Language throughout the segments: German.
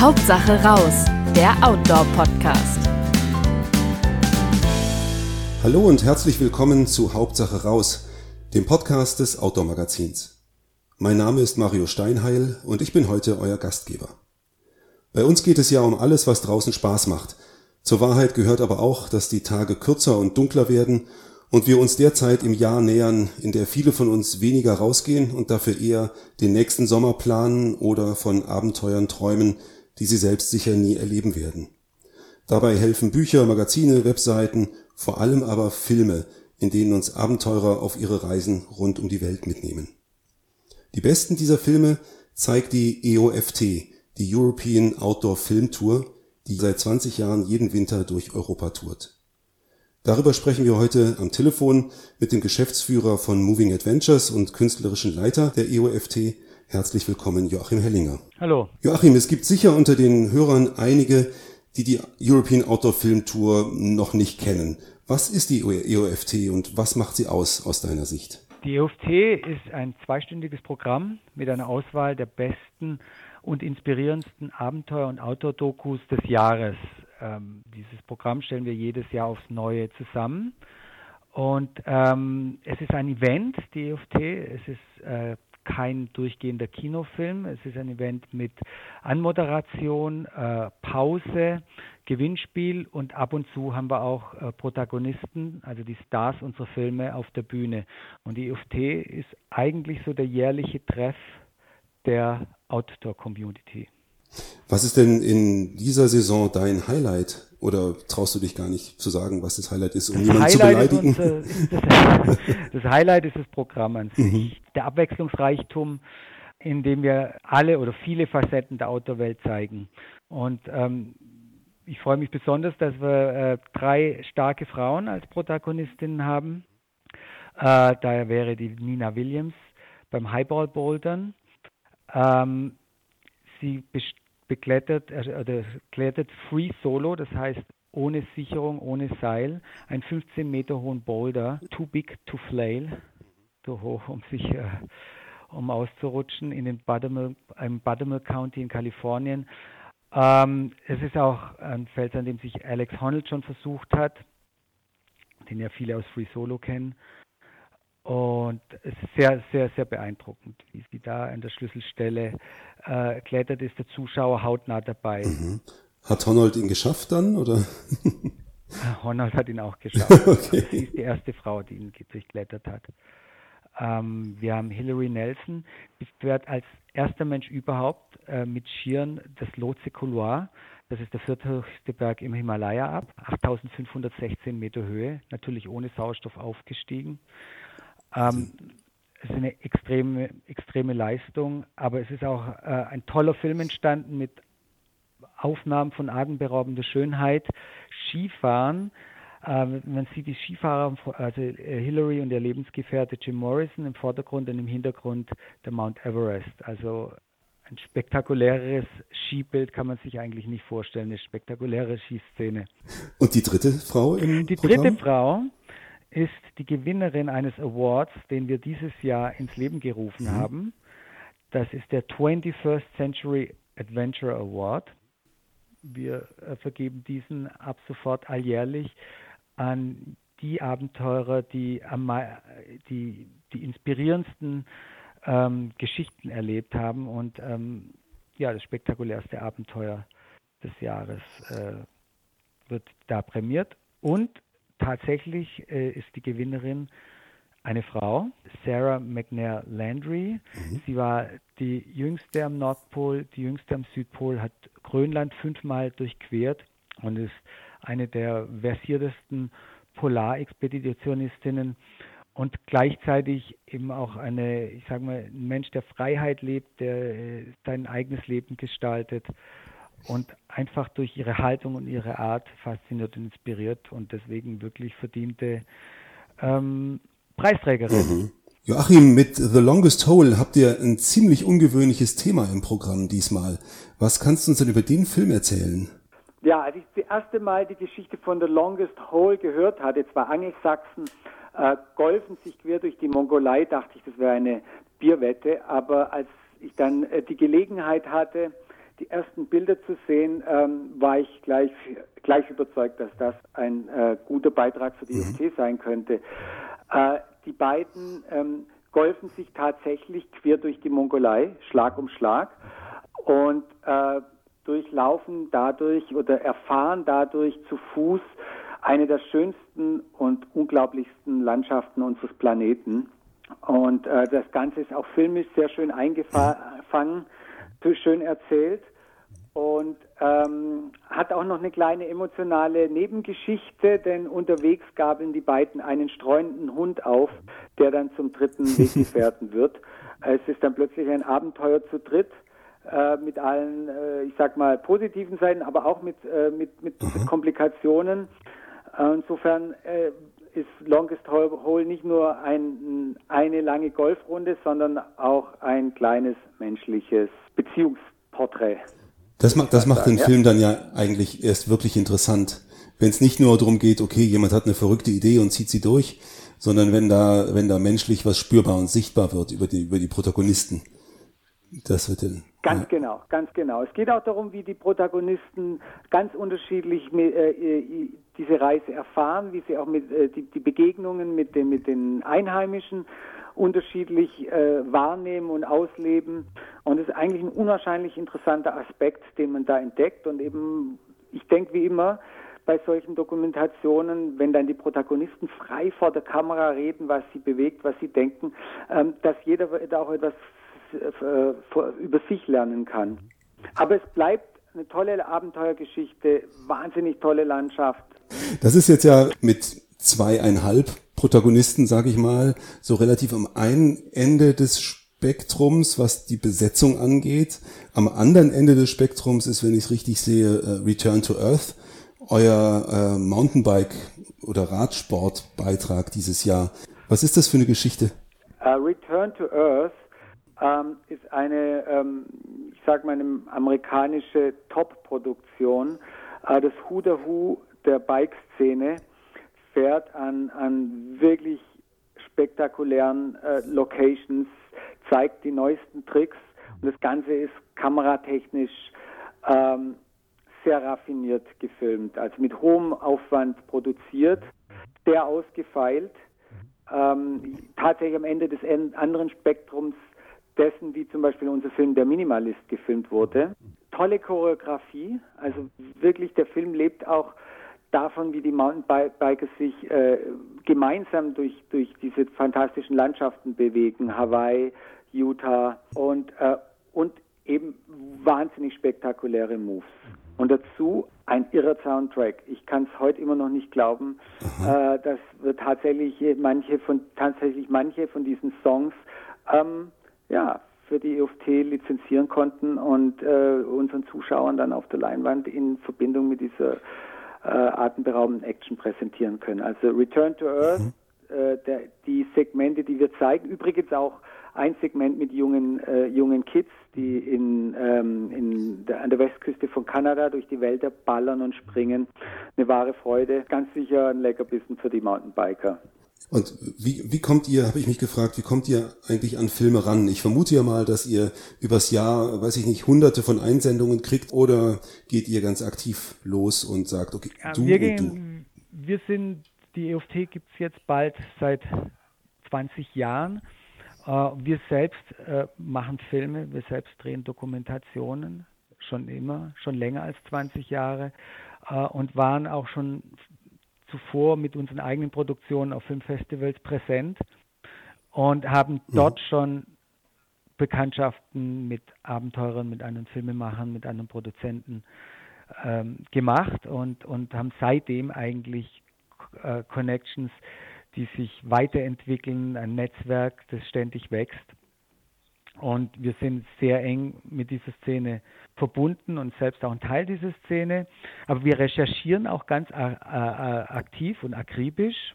Hauptsache raus, der Outdoor-Podcast. Hallo und herzlich willkommen zu Hauptsache raus, dem Podcast des Outdoor-Magazins. Mein Name ist Mario Steinheil und ich bin heute euer Gastgeber. Bei uns geht es ja um alles, was draußen Spaß macht. Zur Wahrheit gehört aber auch, dass die Tage kürzer und dunkler werden und wir uns derzeit im Jahr nähern, in der viele von uns weniger rausgehen und dafür eher den nächsten Sommer planen oder von Abenteuern träumen, die sie selbst sicher nie erleben werden. Dabei helfen Bücher, Magazine, Webseiten, vor allem aber Filme, in denen uns Abenteurer auf ihre Reisen rund um die Welt mitnehmen. Die besten dieser Filme zeigt die EOFT, die European Outdoor Film Tour, die seit 20 Jahren jeden Winter durch Europa tourt. Darüber sprechen wir heute am Telefon mit dem Geschäftsführer von Moving Adventures und künstlerischen Leiter der EOFT. Herzlich willkommen, Joachim Hellinger. Hallo. Joachim, es gibt sicher unter den Hörern einige, die die European Outdoor Film Tour noch nicht kennen. Was ist die EOFT und was macht sie aus aus deiner Sicht? Die EOFT ist ein zweistündiges Programm mit einer Auswahl der besten und inspirierendsten Abenteuer- und Outdoor-Dokus des Jahres. Ähm, dieses Programm stellen wir jedes Jahr aufs Neue zusammen. Und ähm, es ist ein Event, die EFT. Es ist äh, kein durchgehender Kinofilm. Es ist ein Event mit Anmoderation, äh, Pause, Gewinnspiel und ab und zu haben wir auch äh, Protagonisten, also die Stars unserer Filme auf der Bühne. Und die EFT ist eigentlich so der jährliche Treff der Outdoor-Community. Was ist denn in dieser Saison dein Highlight? Oder traust du dich gar nicht zu sagen, was das Highlight ist, um das jemanden Highlight zu beleidigen? Ist das, das, Highlight ist das Programm an sich. Mhm. Der Abwechslungsreichtum, in dem wir alle oder viele Facetten der Outdoor-Welt zeigen. Und ähm, ich freue mich besonders, dass wir äh, drei starke Frauen als Protagonistinnen haben. Äh, da wäre die Nina Williams beim Highball Bouldern. Ähm, sie beklettert, äh, klettert Free Solo, das heißt ohne Sicherung, ohne Seil, einen 15 Meter hohen Boulder, too big to flail, so hoch, um sich äh, um auszurutschen in den Buttermilk, Buttermilk County in Kalifornien. Ähm, es ist auch ein Feld, an dem sich Alex Honnold schon versucht hat, den ja viele aus Free Solo kennen. Und es ist sehr, sehr, sehr beeindruckend, wie sie da an der Schlüsselstelle äh, klettert, ist der Zuschauer hautnah dabei. Mhm. Hat Honnold ihn geschafft dann, oder? Honnold hat ihn auch geschafft. okay. Sie ist die erste Frau, die ihn durchklettert hat. Ähm, wir haben Hilary Nelson, die fährt als erster Mensch überhaupt äh, mit Skiern das Lhotse Couloir. Das ist der vierthöchste Berg im Himalaya ab, 8516 Meter Höhe, natürlich ohne Sauerstoff aufgestiegen. Ähm, es ist eine extreme, extreme Leistung, aber es ist auch äh, ein toller Film entstanden mit Aufnahmen von atemberaubender Schönheit, Skifahren. Äh, man sieht die Skifahrer, also äh, Hillary und ihr Lebensgefährte Jim Morrison im Vordergrund und im Hintergrund der Mount Everest. Also ein spektakuläres Skibild kann man sich eigentlich nicht vorstellen, eine spektakuläre Skiszene. Und die dritte Frau im Die Programm? dritte Frau ist die Gewinnerin eines Awards, den wir dieses Jahr ins Leben gerufen mhm. haben. Das ist der 21st Century Adventure Award. Wir äh, vergeben diesen ab sofort alljährlich an die Abenteurer, die, am, die, die inspirierendsten ähm, Geschichten erlebt haben und ähm, ja, das spektakulärste Abenteuer des Jahres äh, wird da prämiert. Und tatsächlich äh, ist die Gewinnerin eine Frau, Sarah McNair Landry. Mhm. Sie war die jüngste am Nordpol, die jüngste am Südpol, hat Grönland fünfmal durchquert und ist eine der versiertesten Polarexpeditionistinnen und gleichzeitig eben auch eine, ich sage mal, ein Mensch, der Freiheit lebt, der äh, sein eigenes Leben gestaltet und einfach durch ihre Haltung und ihre Art fasziniert und inspiriert und deswegen wirklich verdiente ähm, Preisträgerin. Mhm. Joachim, mit The Longest Hole habt ihr ein ziemlich ungewöhnliches Thema im Programm diesmal. Was kannst du uns denn über den Film erzählen? Ja, als ich das erste Mal die Geschichte von The Longest Hole gehört hatte, zwei Angelsachsen äh, golfen sich quer durch die Mongolei, dachte ich, das wäre eine Bierwette. Aber als ich dann äh, die Gelegenheit hatte, die ersten Bilder zu sehen, ähm, war ich gleich, gleich überzeugt, dass das ein äh, guter Beitrag für die mhm. UFT sein könnte. Äh, die beiden ähm, golfen sich tatsächlich quer durch die Mongolei, Schlag um Schlag, und äh, durchlaufen dadurch oder erfahren dadurch zu Fuß eine der schönsten und unglaublichsten Landschaften unseres Planeten. Und äh, das Ganze ist auch filmisch sehr schön eingefangen, schön erzählt und ähm, hat auch noch eine kleine emotionale Nebengeschichte, denn unterwegs gaben die beiden einen streunenden Hund auf, der dann zum dritten Weggefährten wird. Es ist dann plötzlich ein Abenteuer zu dritt äh, mit allen, äh, ich sag mal, positiven Seiten, aber auch mit, äh, mit, mit, mit Komplikationen. Insofern ist Longest Hole nicht nur ein, eine lange Golfrunde, sondern auch ein kleines menschliches Beziehungsporträt. Das macht, das macht den ja. Film dann ja eigentlich erst wirklich interessant. Wenn es nicht nur darum geht, okay, jemand hat eine verrückte Idee und zieht sie durch, sondern wenn da, wenn da menschlich was spürbar und sichtbar wird über die, über die Protagonisten. Das wird dann. Ganz ja. genau, ganz genau. Es geht auch darum, wie die Protagonisten ganz unterschiedlich äh, äh, diese Reise erfahren, wie sie auch mit äh, die, die, Begegnungen mit den, mit den Einheimischen unterschiedlich äh, wahrnehmen und ausleben. Und es ist eigentlich ein unwahrscheinlich interessanter Aspekt, den man da entdeckt. Und eben, ich denke wie immer, bei solchen Dokumentationen, wenn dann die Protagonisten frei vor der Kamera reden, was sie bewegt, was sie denken, ähm, dass jeder da auch etwas äh, über sich lernen kann. Aber es bleibt eine tolle Abenteuergeschichte, wahnsinnig tolle Landschaft. Das ist jetzt ja mit zweieinhalb Protagonisten, sage ich mal, so relativ am einen Ende des Spektrums, was die Besetzung angeht. Am anderen Ende des Spektrums ist, wenn ich es richtig sehe, äh, Return to Earth, euer äh, Mountainbike oder Radsportbeitrag dieses Jahr. Was ist das für eine Geschichte? Uh, Return to Earth ähm, ist eine, ähm, ich sage mal, eine amerikanische Top-Produktion. Äh, das Who the Who der Bike-Szene fährt an, an wirklich spektakulären äh, Locations, zeigt die neuesten Tricks und das Ganze ist kameratechnisch ähm, sehr raffiniert gefilmt, also mit hohem Aufwand produziert, sehr ausgefeilt. Ähm, tatsächlich am Ende des anderen Spektrums dessen, wie zum Beispiel unser Film Der Minimalist gefilmt wurde. Tolle Choreografie, also wirklich der Film lebt auch davon, wie die Mountainbikers sich äh, gemeinsam durch, durch diese fantastischen Landschaften bewegen, Hawaii, Utah und, äh, und eben wahnsinnig spektakuläre Moves. Und dazu ein irrer Soundtrack. Ich kann es heute immer noch nicht glauben, äh, dass wir tatsächlich manche von tatsächlich manche von diesen Songs ähm, ja, für die EFT lizenzieren konnten und äh, unseren Zuschauern dann auf der Leinwand in Verbindung mit dieser äh, atemberaubenden Action präsentieren können. Also Return to Earth, mhm. äh, der, die Segmente, die wir zeigen, übrigens auch ein Segment mit jungen, äh, jungen Kids, die in, ähm, in der, an der Westküste von Kanada durch die Wälder ballern und springen. Eine wahre Freude. Ganz sicher ein Leckerbissen für die Mountainbiker. Und wie, wie kommt ihr, habe ich mich gefragt, wie kommt ihr eigentlich an Filme ran? Ich vermute ja mal, dass ihr übers Jahr, weiß ich nicht, hunderte von Einsendungen kriegt oder geht ihr ganz aktiv los und sagt, okay, ja, du wir und gehen, du. Wir sind, die EFT gibt es jetzt bald seit 20 Jahren. Äh, wir selbst äh, machen Filme, wir selbst drehen Dokumentationen, schon immer, schon länger als 20 Jahre äh, und waren auch schon zuvor mit unseren eigenen Produktionen auf Filmfestivals präsent und haben mhm. dort schon Bekanntschaften mit Abenteurern, mit anderen Filmemachern, mit anderen Produzenten ähm, gemacht und, und haben seitdem eigentlich äh, Connections, die sich weiterentwickeln, ein Netzwerk, das ständig wächst. Und wir sind sehr eng mit dieser Szene verbunden und selbst auch ein Teil dieser Szene. Aber wir recherchieren auch ganz aktiv und akribisch.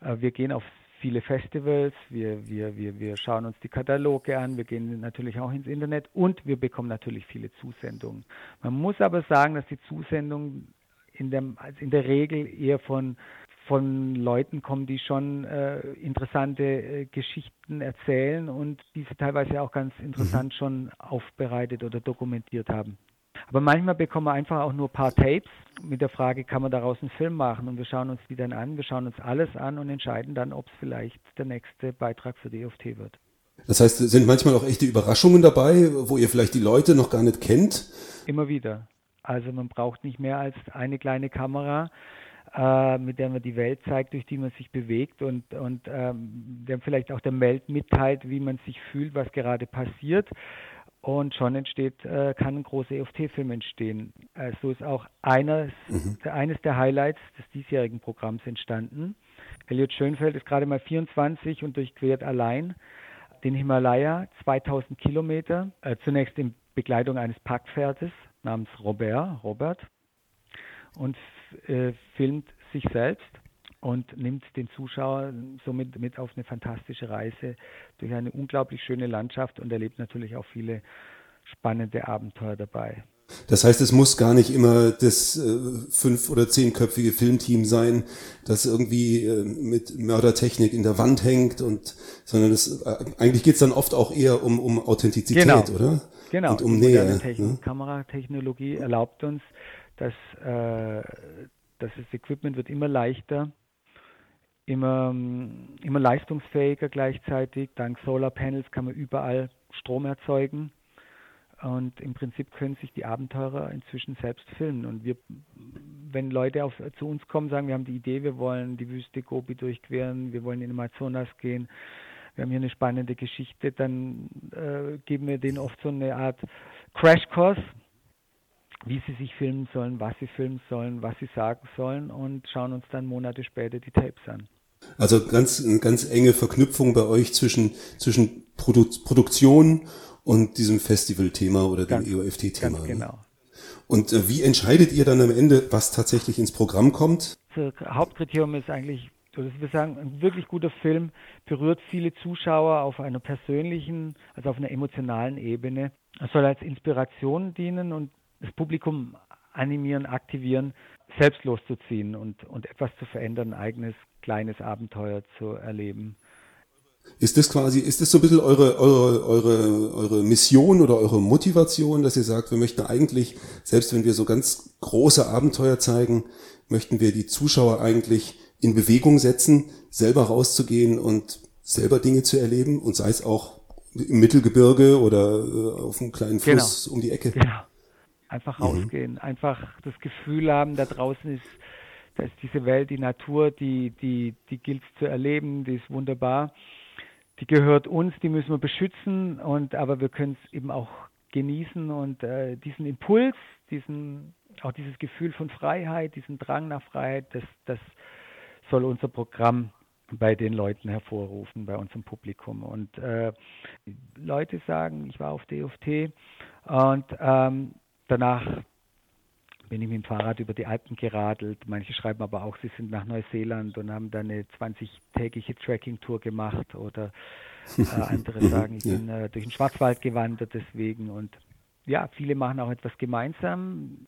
Äh, wir gehen auf viele Festivals, wir, wir, wir, wir schauen uns die Kataloge an, wir gehen natürlich auch ins Internet und wir bekommen natürlich viele Zusendungen. Man muss aber sagen, dass die Zusendungen in der, in der Regel eher von von Leuten kommen, die schon äh, interessante äh, Geschichten erzählen und diese teilweise auch ganz interessant mhm. schon aufbereitet oder dokumentiert haben. Aber manchmal bekommen wir einfach auch nur ein paar Tapes mit der Frage, kann man daraus einen Film machen? Und wir schauen uns die dann an, wir schauen uns alles an und entscheiden dann, ob es vielleicht der nächste Beitrag für die EFT wird. Das heißt, sind manchmal auch echte Überraschungen dabei, wo ihr vielleicht die Leute noch gar nicht kennt? Immer wieder. Also man braucht nicht mehr als eine kleine Kamera, äh, mit der man die Welt zeigt, durch die man sich bewegt und, und ähm, der vielleicht auch der Welt mitteilt, wie man sich fühlt, was gerade passiert. Und schon entsteht, äh, kann ein großer EFT-Film entstehen. Äh, so ist auch eines, mhm. eines der Highlights des diesjährigen Programms entstanden. Elliot Schönfeld ist gerade mal 24 und durchquert allein den Himalaya, 2000 Kilometer, äh, zunächst in Begleitung eines Packpferdes namens Robert, Robert, und äh, filmt sich selbst und nimmt den Zuschauer somit mit auf eine fantastische Reise durch eine unglaublich schöne Landschaft und erlebt natürlich auch viele spannende Abenteuer dabei. Das heißt, es muss gar nicht immer das äh, fünf- oder zehnköpfige Filmteam sein, das irgendwie äh, mit Mördertechnik in der Wand hängt und sondern es äh, eigentlich geht es dann oft auch eher um, um Authentizität, genau. oder? Genau. Und um Nähe. Technik, ne? Kameratechnologie erlaubt uns, dass, äh, das Equipment wird immer leichter, immer, immer leistungsfähiger gleichzeitig. Dank Solarpanels kann man überall Strom erzeugen. Und im Prinzip können sich die Abenteurer inzwischen selbst filmen. Und wir, wenn Leute auf, zu uns kommen, sagen, wir haben die Idee, wir wollen die Wüste Gobi durchqueren, wir wollen in Amazonas gehen, wir haben hier eine spannende Geschichte, dann äh, geben wir denen oft so eine Art Crashkurs, wie sie sich filmen sollen, was sie filmen sollen, was sie sagen sollen und schauen uns dann Monate später die Tapes an. Also ganz, eine ganz enge Verknüpfung bei euch zwischen, zwischen Produ Produktion und diesem Festival-Thema oder dem EOFT-Thema. Ganz genau. Und äh, wie entscheidet ihr dann am Ende, was tatsächlich ins Programm kommt? Das Hauptkriterium ist eigentlich oder wir sagen, ein wirklich guter Film berührt viele Zuschauer auf einer persönlichen, also auf einer emotionalen Ebene. Er soll als Inspiration dienen und das Publikum animieren, aktivieren, selbst loszuziehen und, und etwas zu verändern, ein eigenes kleines Abenteuer zu erleben. Ist das quasi, ist das so ein bisschen eure, eure, eure, eure Mission oder eure Motivation, dass ihr sagt, wir möchten eigentlich, selbst wenn wir so ganz große Abenteuer zeigen, möchten wir die Zuschauer eigentlich in Bewegung setzen, selber rauszugehen und selber Dinge zu erleben und sei es auch im Mittelgebirge oder äh, auf einem kleinen Fluss genau. um die Ecke. Genau. Einfach mhm. rausgehen, mhm. einfach das Gefühl haben, da draußen ist, da ist diese Welt, die Natur, die, die, die gilt zu erleben, die ist wunderbar. Die gehört uns, die müssen wir beschützen und aber wir können es eben auch genießen und äh, diesen Impuls, diesen auch dieses Gefühl von Freiheit, diesen Drang nach Freiheit, das, das soll unser Programm bei den Leuten hervorrufen, bei unserem Publikum. Und äh, Leute sagen, ich war auf DFT und ähm, danach bin ich mit dem Fahrrad über die Alpen geradelt. Manche schreiben aber auch, sie sind nach Neuseeland und haben da eine 20-tägige Tracking-Tour gemacht. Oder äh, andere sagen, ich bin äh, durch den Schwarzwald gewandert deswegen. Und ja, viele machen auch etwas gemeinsam.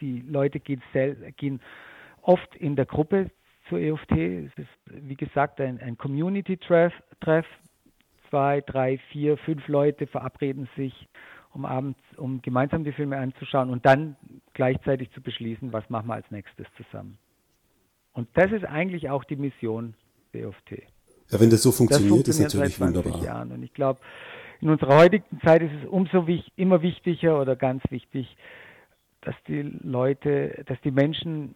Die Leute gehen, gehen oft in der Gruppe zur EFT. Es ist, wie gesagt, ein, ein Community-Treff. Zwei, drei, vier, fünf Leute verabreden sich, um abends, um gemeinsam die Filme anzuschauen und dann gleichzeitig zu beschließen, was machen wir als nächstes zusammen. Und das ist eigentlich auch die Mission der EFT. Ja, wenn das so funktioniert, das funktioniert ist natürlich wunderbar. Jahren. Und ich glaube, in unserer heutigen Zeit ist es umso wich, immer wichtiger oder ganz wichtig, dass die Leute, dass die Menschen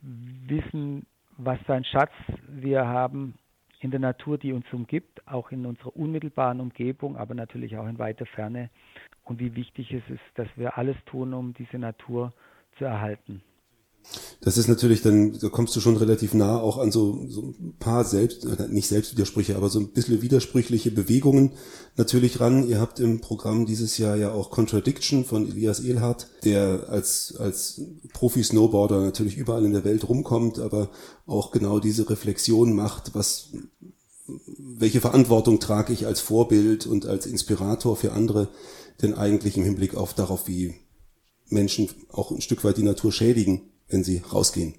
wissen, was für ein Schatz wir haben in der Natur, die uns umgibt, auch in unserer unmittelbaren Umgebung, aber natürlich auch in weiter Ferne und wie wichtig es ist, dass wir alles tun, um diese Natur zu erhalten. Das ist natürlich dann, da kommst du schon relativ nah auch an so, so ein paar selbst, nicht Selbstwidersprüche, aber so ein bisschen widersprüchliche Bewegungen natürlich ran. Ihr habt im Programm dieses Jahr ja auch Contradiction von Elias Ehlhardt, der als, als Profi-Snowboarder natürlich überall in der Welt rumkommt, aber auch genau diese Reflexion macht, was, welche Verantwortung trage ich als Vorbild und als Inspirator für andere denn eigentlich im Hinblick auf darauf, wie Menschen auch ein Stück weit die Natur schädigen wenn sie rausgehen.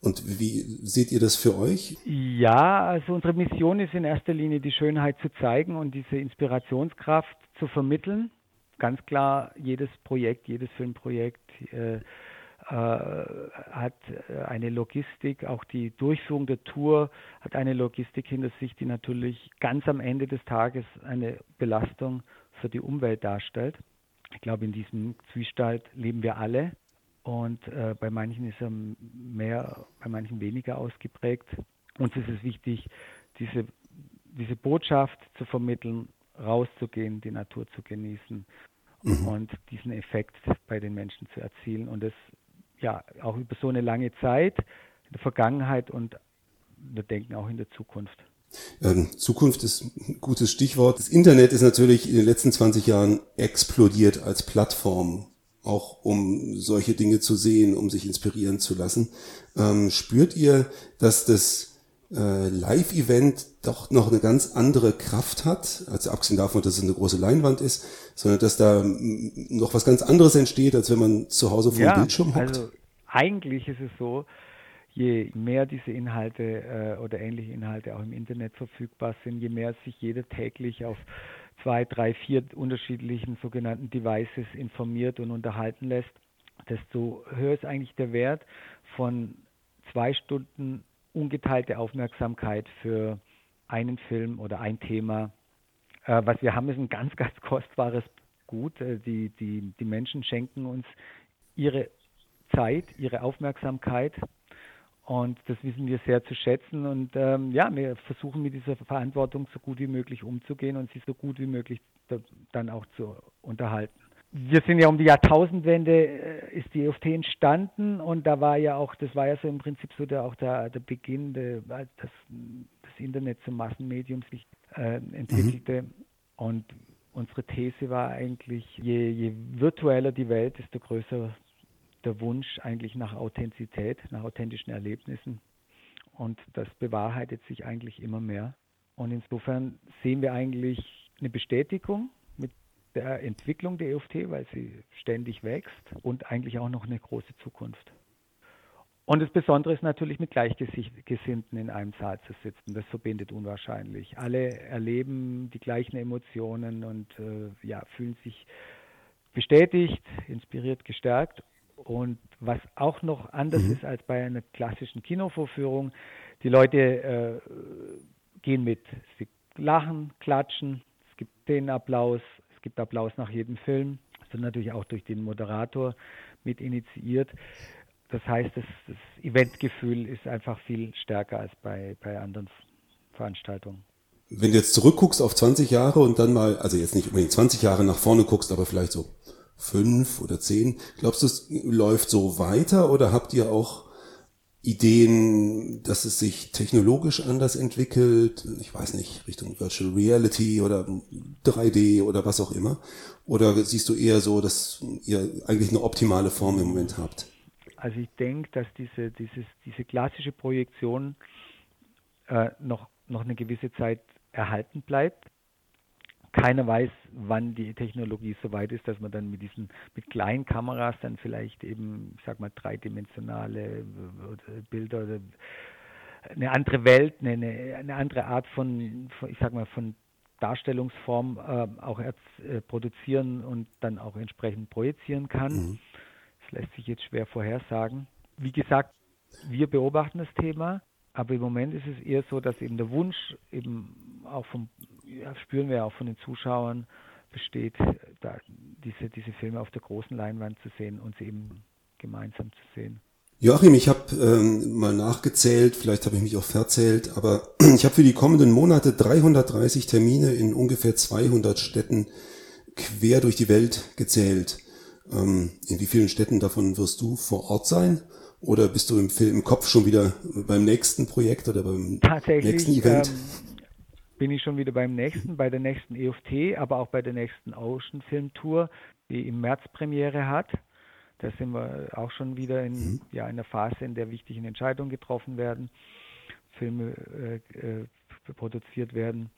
Und wie seht ihr das für euch? Ja, also unsere Mission ist in erster Linie die Schönheit zu zeigen und diese Inspirationskraft zu vermitteln. Ganz klar, jedes Projekt, jedes Filmprojekt äh, äh, hat eine Logistik, auch die Durchführung der Tour hat eine Logistik hinter sich, die natürlich ganz am Ende des Tages eine Belastung für die Umwelt darstellt. Ich glaube, in diesem Zwiespalt leben wir alle. Und äh, bei manchen ist er mehr, bei manchen weniger ausgeprägt. Uns ist es wichtig, diese, diese Botschaft zu vermitteln, rauszugehen, die Natur zu genießen mhm. und diesen Effekt bei den Menschen zu erzielen. Und das ja auch über so eine lange Zeit, in der Vergangenheit und wir denken auch in der Zukunft. Ähm, Zukunft ist ein gutes Stichwort. Das Internet ist natürlich in den letzten 20 Jahren explodiert als Plattform, auch um solche Dinge zu sehen, um sich inspirieren zu lassen. Ähm, spürt ihr, dass das äh, Live-Event doch noch eine ganz andere Kraft hat, also abgesehen davon, dass es eine große Leinwand ist, sondern dass da noch was ganz anderes entsteht, als wenn man zu Hause vor ja, dem Bildschirm hockt? Also eigentlich ist es so, je mehr diese Inhalte äh, oder ähnliche Inhalte auch im Internet verfügbar sind, je mehr sich jeder täglich auf zwei, drei, vier unterschiedlichen sogenannten Devices informiert und unterhalten lässt, desto höher ist eigentlich der Wert von zwei Stunden ungeteilte Aufmerksamkeit für einen Film oder ein Thema. Äh, was wir haben, ist ein ganz, ganz kostbares Gut. Äh, die, die, die Menschen schenken uns ihre Zeit, ihre Aufmerksamkeit und das wissen wir sehr zu schätzen. Und ähm, ja, wir versuchen mit dieser Verantwortung so gut wie möglich umzugehen und sie so gut wie möglich da, dann auch zu unterhalten. Wir sind ja um die Jahrtausendwende äh, ist die EFT entstanden und da war ja auch, das war ja so im Prinzip so der, auch der, der Beginn, der, das, das Internet zum Massenmedium sich äh, entwickelte. Mhm. Und unsere These war eigentlich, je, je virtueller die Welt, desto größer der Wunsch eigentlich nach Authentizität, nach authentischen Erlebnissen. Und das bewahrheitet sich eigentlich immer mehr. Und insofern sehen wir eigentlich eine Bestätigung mit der Entwicklung der EFT, weil sie ständig wächst und eigentlich auch noch eine große Zukunft. Und das Besondere ist natürlich mit Gleichgesinnten in einem Saal zu sitzen. Das verbindet unwahrscheinlich. Alle erleben die gleichen Emotionen und äh, ja, fühlen sich bestätigt, inspiriert, gestärkt und was auch noch anders mhm. ist als bei einer klassischen Kinovorführung, die Leute äh, gehen mit. Sie lachen, klatschen, es gibt den Applaus, es gibt Applaus nach jedem Film. Das wird natürlich auch durch den Moderator mit initiiert. Das heißt, das, das Eventgefühl ist einfach viel stärker als bei, bei anderen Veranstaltungen. Wenn du jetzt zurückguckst auf 20 Jahre und dann mal, also jetzt nicht unbedingt 20 Jahre nach vorne guckst, aber vielleicht so fünf oder zehn. Glaubst du, es läuft so weiter oder habt ihr auch Ideen, dass es sich technologisch anders entwickelt? Ich weiß nicht, Richtung Virtual Reality oder 3D oder was auch immer? Oder siehst du eher so, dass ihr eigentlich eine optimale Form im Moment habt? Also ich denke, dass diese, dieses, diese klassische Projektion äh, noch, noch eine gewisse Zeit erhalten bleibt keiner weiß, wann die Technologie so weit ist, dass man dann mit diesen mit kleinen Kameras dann vielleicht eben, ich sag mal, dreidimensionale Bilder oder eine andere Welt, eine, eine andere Art von, ich sag mal, von Darstellungsform äh, auch äh, produzieren und dann auch entsprechend projizieren kann. Mhm. Das lässt sich jetzt schwer vorhersagen. Wie gesagt, wir beobachten das Thema, aber im Moment ist es eher so, dass eben der Wunsch eben auch vom spüren wir auch von den Zuschauern, besteht, da diese, diese Filme auf der großen Leinwand zu sehen und sie eben gemeinsam zu sehen. Joachim, ich habe ähm, mal nachgezählt, vielleicht habe ich mich auch verzählt, aber ich habe für die kommenden Monate 330 Termine in ungefähr 200 Städten quer durch die Welt gezählt. Ähm, in wie vielen Städten davon wirst du vor Ort sein? Oder bist du im, Film, im Kopf schon wieder beim nächsten Projekt oder beim nächsten Event? Ähm, bin ich schon wieder beim nächsten, bei der nächsten EFT, aber auch bei der nächsten Ocean Film Tour, die im März Premiere hat. Da sind wir auch schon wieder in mhm. ja, einer Phase, in der wichtige Entscheidungen getroffen werden, Filme äh, äh, produziert werden.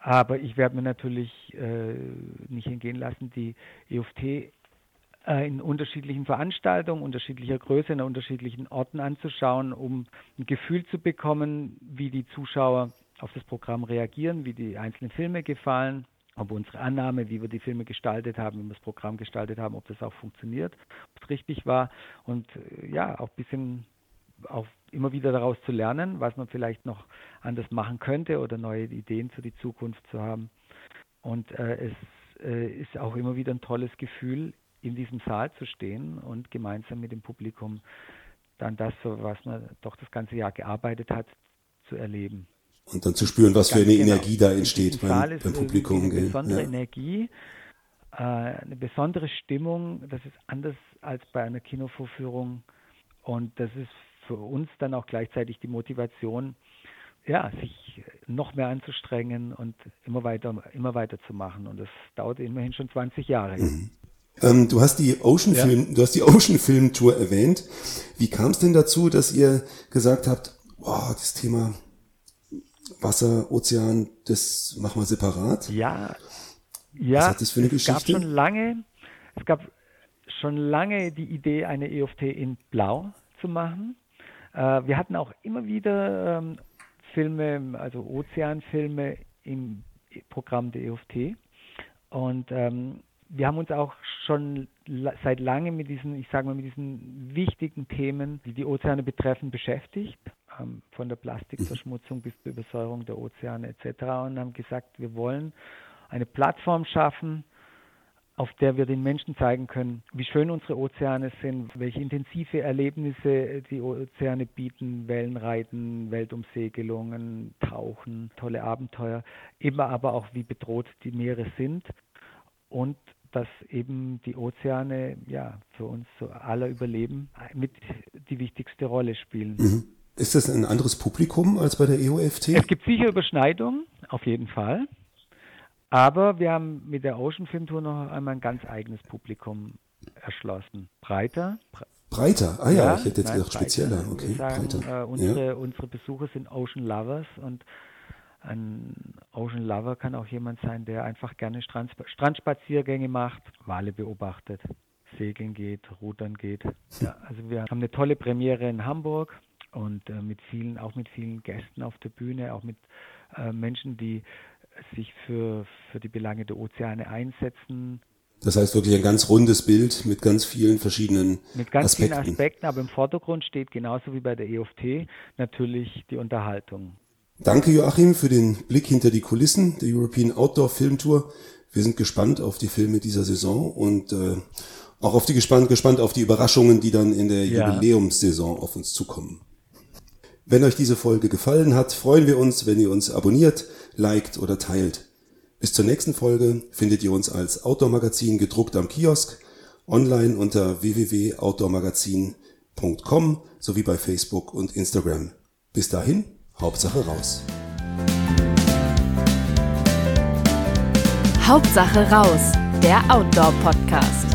Aber ich werde mir natürlich äh, nicht entgehen lassen, die EFT äh, in unterschiedlichen Veranstaltungen, unterschiedlicher Größe, in unterschiedlichen Orten anzuschauen, um ein Gefühl zu bekommen, wie die Zuschauer auf das Programm reagieren, wie die einzelnen Filme gefallen, ob unsere Annahme, wie wir die Filme gestaltet haben, wie wir das Programm gestaltet haben, ob das auch funktioniert, ob es richtig war und äh, ja, auch ein bisschen auch immer wieder daraus zu lernen, was man vielleicht noch anders machen könnte oder neue Ideen für die Zukunft zu haben. Und äh, es äh, ist auch immer wieder ein tolles Gefühl, in diesem Saal zu stehen und gemeinsam mit dem Publikum dann das, was man doch das ganze Jahr gearbeitet hat, zu erleben. Und dann zu spüren, was Ganz für eine genau. Energie da entsteht beim, beim Publikum. Eine besondere ja. Energie, äh, eine besondere Stimmung. Das ist anders als bei einer Kinovorführung. Und das ist für uns dann auch gleichzeitig die Motivation, ja, sich noch mehr anzustrengen und immer weiter, immer weiter zu machen. Und das dauert immerhin schon 20 Jahre. Mhm. Ähm, du hast die Ocean ja. Film, du hast die Ocean Film Tour erwähnt. Wie kam es denn dazu, dass ihr gesagt habt, boah, das Thema Wasser, Ozean, das machen wir separat? Ja, ja. Was hat das für eine es Geschichte? gab schon lange, es gab schon lange die Idee, eine EFT in Blau zu machen. Äh, wir hatten auch immer wieder ähm, Filme, also Ozeanfilme im Programm der EFT. Und ähm, wir haben uns auch schon seit langem mit diesen, ich sage mal, mit diesen wichtigen Themen, die die Ozeane betreffen, beschäftigt, ähm, von der Plastikverschmutzung bis zur Übersäuerung der Ozeane etc. und haben gesagt, wir wollen eine Plattform schaffen, auf der wir den Menschen zeigen können, wie schön unsere Ozeane sind, welche intensive Erlebnisse die Ozeane bieten, Wellenreiten, Weltumsegelungen, Tauchen, tolle Abenteuer, immer aber auch wie bedroht die Meere sind. Und dass eben die Ozeane ja für uns so aller Überleben mit die wichtigste Rolle spielen. Mhm. Ist das ein anderes Publikum als bei der EOFT? Es gibt sicher Überschneidungen, auf jeden Fall. Aber wir haben mit der Ocean Film Tour noch einmal ein ganz eigenes Publikum erschlossen. Breiter. Breiter? Ah ja, ja ich hätte jetzt nein, gedacht spezieller. Okay, sagen, breiter. Äh, unsere, ja. unsere Besucher sind Ocean Lovers und ein Ocean Lover kann auch jemand sein, der einfach gerne Strand, Strandspaziergänge macht, Wale beobachtet, segeln geht, rudern geht. Ja, also wir haben eine tolle Premiere in Hamburg und äh, mit vielen, auch mit vielen Gästen auf der Bühne, auch mit äh, Menschen, die sich für, für die Belange der Ozeane einsetzen. Das heißt wirklich ein ganz rundes Bild mit ganz vielen verschiedenen Mit ganz Aspekten. vielen Aspekten, aber im Vordergrund steht genauso wie bei der EOFT natürlich die Unterhaltung. Danke Joachim für den Blick hinter die Kulissen der European Outdoor Film Tour. Wir sind gespannt auf die Filme dieser Saison und äh, auch auf die gespannt, gespannt auf die Überraschungen, die dann in der ja. Jubiläumssaison auf uns zukommen. Wenn euch diese Folge gefallen hat, freuen wir uns, wenn ihr uns abonniert, liked oder teilt. Bis zur nächsten Folge findet ihr uns als Outdoor Magazin gedruckt am Kiosk, online unter www.outdoormagazin.com sowie bei Facebook und Instagram. Bis dahin, Hauptsache raus. Hauptsache raus, der Outdoor Podcast.